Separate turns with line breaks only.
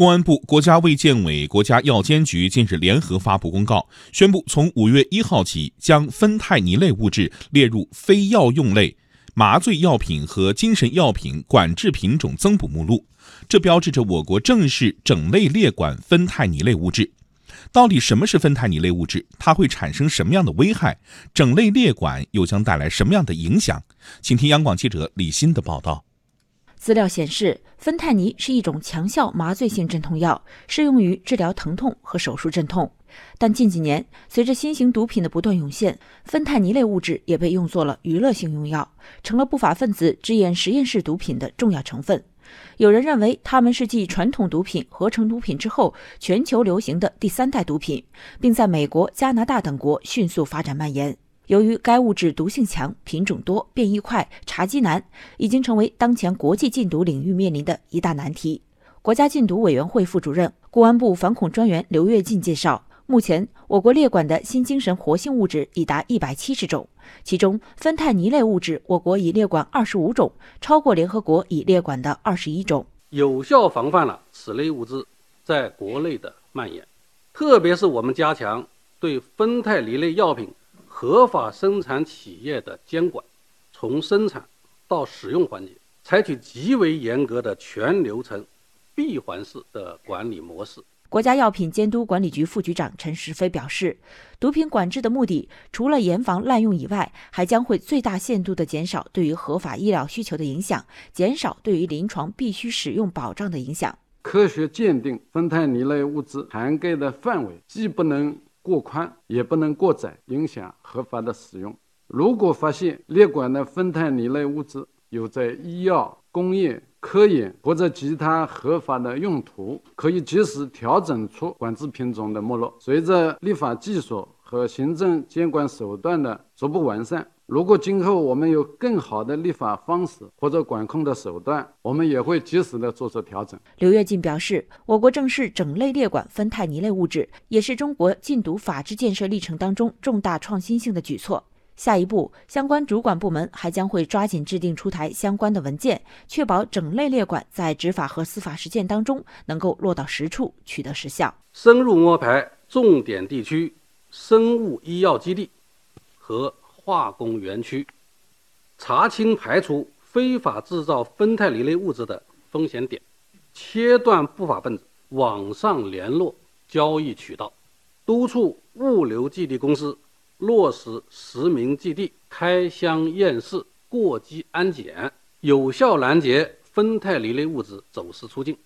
公安部、国家卫健委、国家药监局近日联合发布公告，宣布从五月一号起，将芬太尼类物质列入非药用类麻醉药品和精神药品管制品种增补目录。这标志着我国正式整类列管芬太尼类物质。到底什么是芬太尼类物质？它会产生什么样的危害？整类列管又将带来什么样的影响？请听央广记者李欣的报道。
资料显示，芬太尼是一种强效麻醉性镇痛药，适用于治疗疼痛和手术镇痛。但近几年，随着新型毒品的不断涌现，芬太尼类物质也被用作了娱乐性用药，成了不法分子制验实验室毒品的重要成分。有人认为，它们是继传统毒品、合成毒品之后，全球流行的第三代毒品，并在美国、加拿大等国迅速发展蔓延。由于该物质毒性强、品种多、变异快、查缉难，已经成为当前国际禁毒领域面临的一大难题。国家禁毒委员会副主任、公安部反恐专员刘跃进介绍，目前我国列管的新精神活性物质已达一百七十种，其中芬太尼类物质我国已列管二十五种，超过联合国已列管的二十一种，
有效防范了此类物质在国内的蔓延。特别是我们加强对芬太尼类药品。合法生产企业的监管，从生产到使用环节，采取极为严格的全流程、闭环式的管理模式。
国家药品监督管理局副局长陈石飞表示，毒品管制的目的，除了严防滥用以外，还将会最大限度地减少对于合法医疗需求的影响，减少对于临床必须使用保障的影响。
科学鉴定芬太尼类物质涵盖的范围，既不能。过宽也不能过窄，影响合法的使用。如果发现列管的芬太尼类物质有在医药、工业、科研或者其他合法的用途，可以及时调整出管制品种的目录。随着立法技术和行政监管手段的逐步完善。如果今后我们有更好的立法方式或者管控的手段，我们也会及时的做出调整。
刘跃进表示，我国正式整类列管芬太尼类物质，也是中国禁毒法治建设历程当中重大创新性的举措。下一步，相关主管部门还将会抓紧制定出台相关的文件，确保整类列管在执法和司法实践当中能够落到实处，取得实效。
深入摸排重点地区生物医药基地和。化工园区，查清排除非法制造芬太尼类物质的风险点，切断不法分子网上联络交易渠道，督促物流基地公司落实实名基地开箱验视、过机安检，有效拦截芬太尼类物质走私出境。